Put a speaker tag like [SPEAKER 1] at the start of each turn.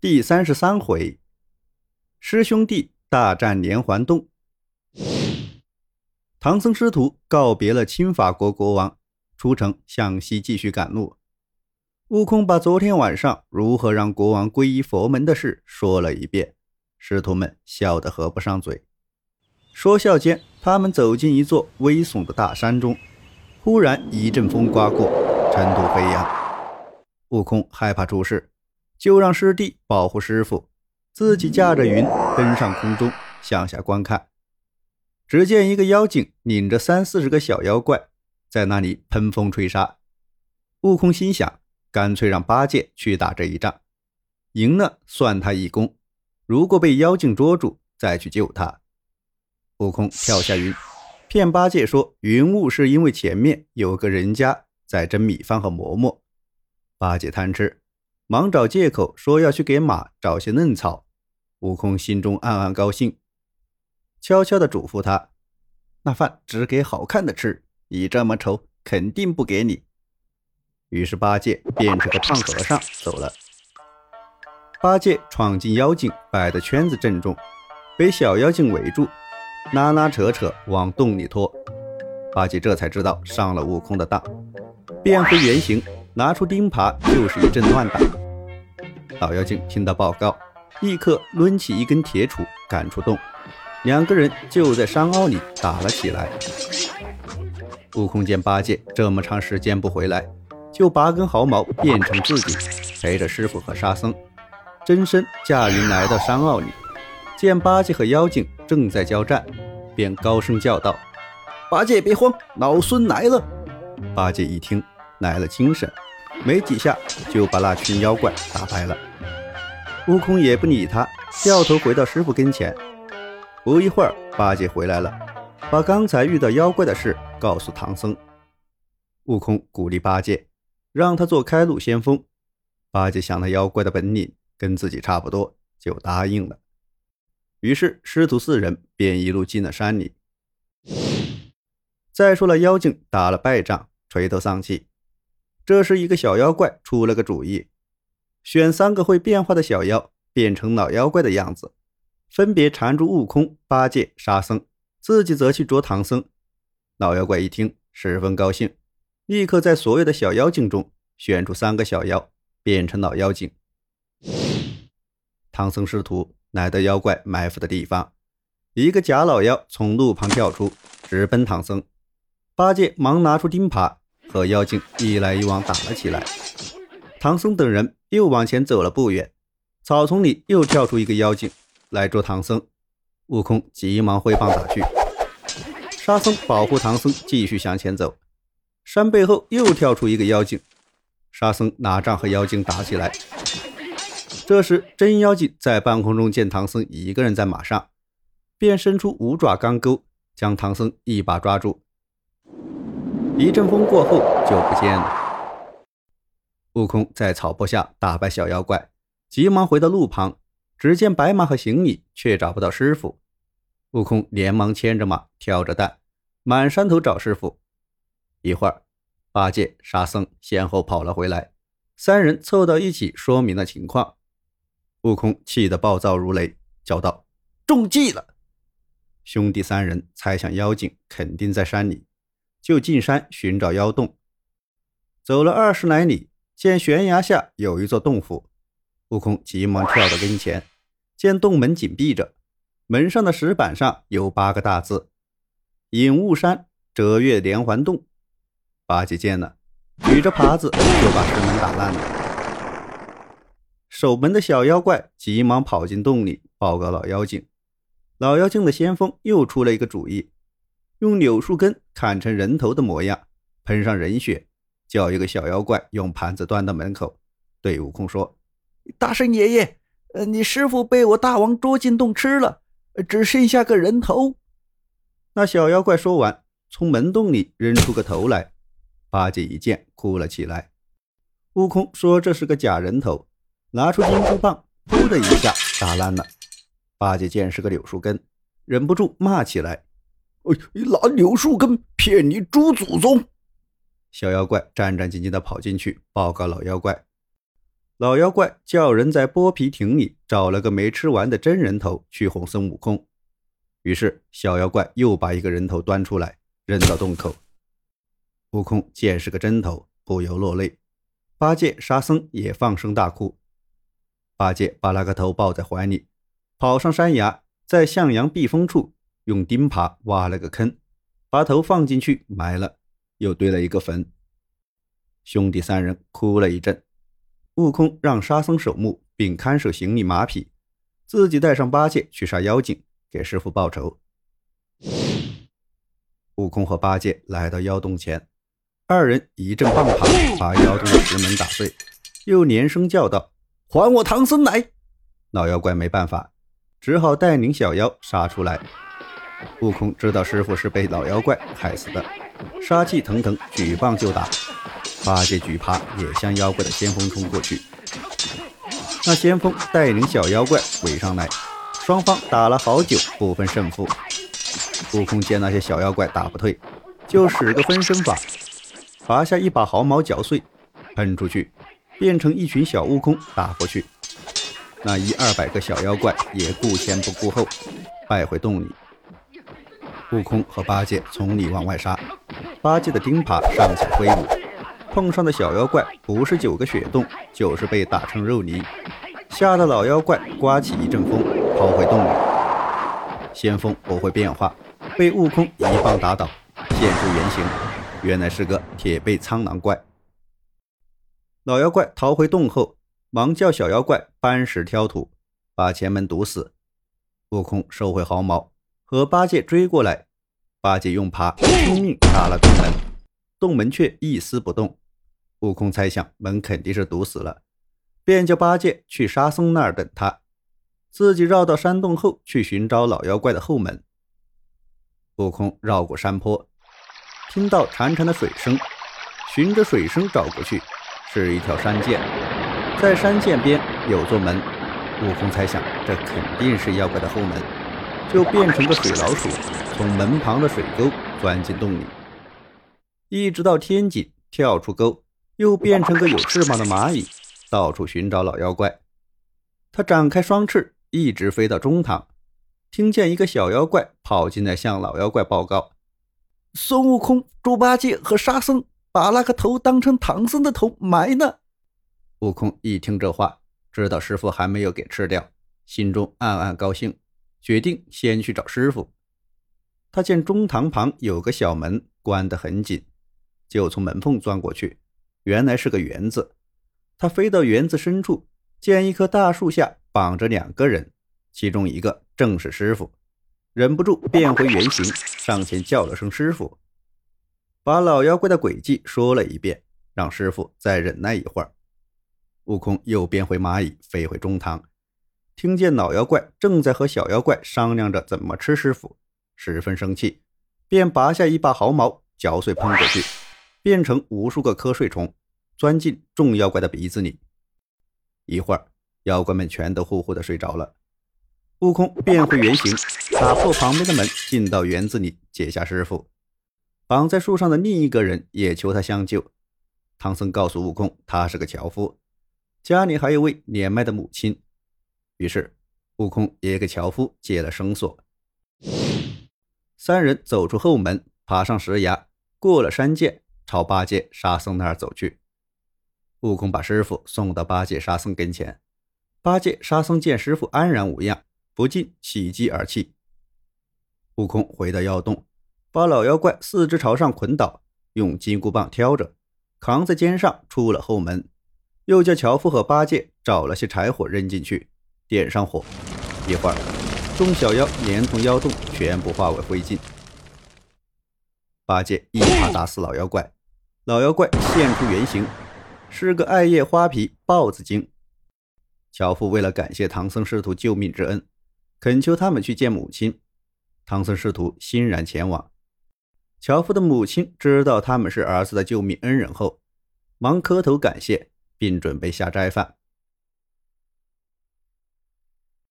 [SPEAKER 1] 第三十三回，师兄弟大战连环洞。唐僧师徒告别了清法国国王，出城向西继续赶路。悟空把昨天晚上如何让国王皈依佛门的事说了一遍，师徒们笑得合不上嘴。说笑间，他们走进一座危耸的大山中，忽然一阵风刮过，尘土飞扬。悟空害怕出事。就让师弟保护师傅，自己驾着云登上空中，向下观看。只见一个妖精领着三四十个小妖怪在那里喷风吹沙。悟空心想，干脆让八戒去打这一仗，赢了算他一功。如果被妖精捉住，再去救他。悟空跳下云，骗八戒说云雾是因为前面有个人家在蒸米饭和馍馍。八戒贪吃。忙找借口说要去给马找些嫩草，悟空心中暗暗高兴，悄悄地嘱咐他：“那饭只给好看的吃，你这么丑，肯定不给你。”于是八戒变成个胖和尚走了。八戒闯进妖精摆的圈子阵中，被小妖精围住，拉拉扯扯往洞里拖。八戒这才知道上了悟空的当，变回原形。拿出钉耙就是一阵乱打，老妖精听到报告，立刻抡起一根铁杵赶出洞，两个人就在山坳里打了起来。悟空见八戒这么长时间不回来，就拔根毫毛变成自己，陪着师傅和沙僧，真身驾云来到山坳里，见八戒和妖精正在交战，便高声叫道：“八戒别慌，老孙来了！”八戒一听，来了精神。没几下就把那群妖怪打败了。悟空也不理他，掉头回到师傅跟前。不一会儿，八戒回来了，把刚才遇到妖怪的事告诉唐僧。悟空鼓励八戒，让他做开路先锋。八戒想那妖怪的本领跟自己差不多，就答应了。于是师徒四人便一路进了山里。再说了，妖精打了败仗，垂头丧气。这时，一个小妖怪出了个主意，选三个会变化的小妖，变成老妖怪的样子，分别缠住悟空、八戒、沙僧，自己则去捉唐僧。老妖怪一听，十分高兴，立刻在所有的小妖精中选出三个小妖，变成老妖精。唐僧师徒来到妖怪埋伏的地方，一个假老妖从路旁跳出，直奔唐僧。八戒忙拿出钉耙。和妖精一来一往打了起来，唐僧等人又往前走了不远，草丛里又跳出一个妖精来捉唐僧，悟空急忙挥棒打去，沙僧保护唐僧继续向前走，山背后又跳出一个妖精，沙僧拿杖和妖精打起来。这时真妖精在半空中见唐僧一个人在马上，便伸出五爪钢钩将唐僧一把抓住。一阵风过后就不见了。悟空在草坡下打败小妖怪，急忙回到路旁，只见白马和行李，却找不到师傅。悟空连忙牵着马，挑着担，满山头找师傅。一会儿，八戒、沙僧先后跑了回来，三人凑到一起说明了情况。悟空气得暴躁如雷，叫道：“中计了！”兄弟三人猜想妖精肯定在山里。就进山寻找妖洞，走了二十来里，见悬崖下有一座洞府。悟空急忙跳到跟前，见洞门紧闭着，门上的石板上有八个大字：“隐雾山折月连环洞。”八戒见了，举着耙子就把石门打烂了。守门的小妖怪急忙跑进洞里报告老妖精。老妖精的先锋又出了一个主意。用柳树根砍成人头的模样，喷上人血，叫一个小妖怪用盘子端到门口，对悟空说：“大圣爷爷，呃，你师傅被我大王捉进洞吃了，只剩下个人头。”那小妖怪说完，从门洞里扔出个头来。八戒一见，哭了起来。悟空说：“这是个假人头。”拿出金箍棒，噗的一下打烂了。八戒见是个柳树根，忍不住骂起来。拿柳树根骗你猪祖宗！小妖怪战战兢兢地跑进去报告老妖怪。老妖怪叫人在剥皮亭里找了个没吃完的真人头去哄孙悟空。于是小妖怪又把一个人头端出来扔到洞口。悟空见是个真头，不由落泪。八戒、沙僧也放声大哭。八戒把那个头抱在怀里，跑上山崖，在向阳避风处用钉耙挖了个坑，把头放进去埋了，又堆了一个坟。兄弟三人哭了一阵。悟空让沙僧守墓，并看守行李马匹，自己带上八戒去杀妖精，给师傅报仇。悟空和八戒来到妖洞前，二人一阵棒打把妖洞的石门打碎，又连声叫道：“还我唐僧来！”老妖怪没办法，只好带领小妖杀出来。悟空知道师傅是被老妖怪害死的，杀气腾腾，举棒就打。八戒举耙也向妖怪的先锋冲过去，那先锋带领小妖怪围上来，双方打了好久不分胜负。悟空见那些小妖怪打不退，就使个分身法，拔下一把毫毛嚼碎，喷出去，变成一群小悟空打过去。那一二百个小妖怪也顾前不顾后，败回洞里。悟空和八戒从里往外杀，八戒的钉耙尚且挥舞。碰上的小妖怪不是九个血洞，就是被打成肉泥，吓得老妖怪刮起一阵风，跑回洞里。先锋不会变化，被悟空一棒打倒，现出原形，原来是个铁背苍狼怪。老妖怪逃回洞后，忙叫小妖怪搬石挑土，把前门堵死。悟空收回毫毛，和八戒追过来，八戒用耙拼命打了洞门，洞门却一丝不动。悟空猜想门肯定是堵死了，便叫八戒去沙僧那儿等他，自己绕到山洞后去寻找老妖怪的后门。悟空绕过山坡，听到潺潺的水声，循着水声找过去，是一条山涧，在山涧边有座门。悟空猜想这肯定是妖怪的后门，就变成个水老鼠，从门旁的水沟钻进洞里，一直到天井跳出沟。又变成个有翅膀的蚂蚁，到处寻找老妖怪。他展开双翅，一直飞到中堂，听见一个小妖怪跑进来向老妖怪报告：“孙悟空、猪八戒和沙僧把那个头当成唐僧的头埋了。”悟空一听这话，知道师傅还没有给吃掉，心中暗暗高兴，决定先去找师傅。他见中堂旁有个小门，关得很紧，就从门缝钻过去。原来是个园子，他飞到园子深处，见一棵大树下绑着两个人，其中一个正是师傅，忍不住变回原形，上前叫了声“师傅”，把老妖怪的诡计说了一遍，让师傅再忍耐一会儿。悟空又变回蚂蚁，飞回中堂，听见老妖怪正在和小妖怪商量着怎么吃师傅，十分生气，便拔下一把毫毛，嚼碎喷过去，变成无数个瞌睡虫。钻进众妖怪的鼻子里，一会儿，妖怪们全都呼呼的睡着了。悟空变回原形，打破旁边的门，进到园子里，解下师傅。绑在树上的另一个人也求他相救。唐僧告诉悟空，他是个樵夫，家里还有位年迈的母亲。于是，悟空也给樵夫解了绳索。三人走出后门，爬上石崖，过了山涧，朝八戒、沙僧那儿走去。悟空把师傅送到八戒、沙僧跟前。八戒、沙僧见师傅安然无恙，不禁喜极而泣。悟空回到妖洞，把老妖怪四肢朝上捆倒，用金箍棒挑着，扛在肩上出了后门。又叫樵夫和八戒找了些柴火扔进去，点上火。一会儿，众小妖连同妖洞全部化为灰烬。八戒一耙打死老妖怪，老妖怪现出原形。是个艾叶花皮豹子精。樵夫为了感谢唐僧师徒救命之恩，恳求他们去见母亲。唐僧师徒欣然前往。樵夫的母亲知道他们是儿子的救命恩人后，忙磕头感谢，并准备下斋饭。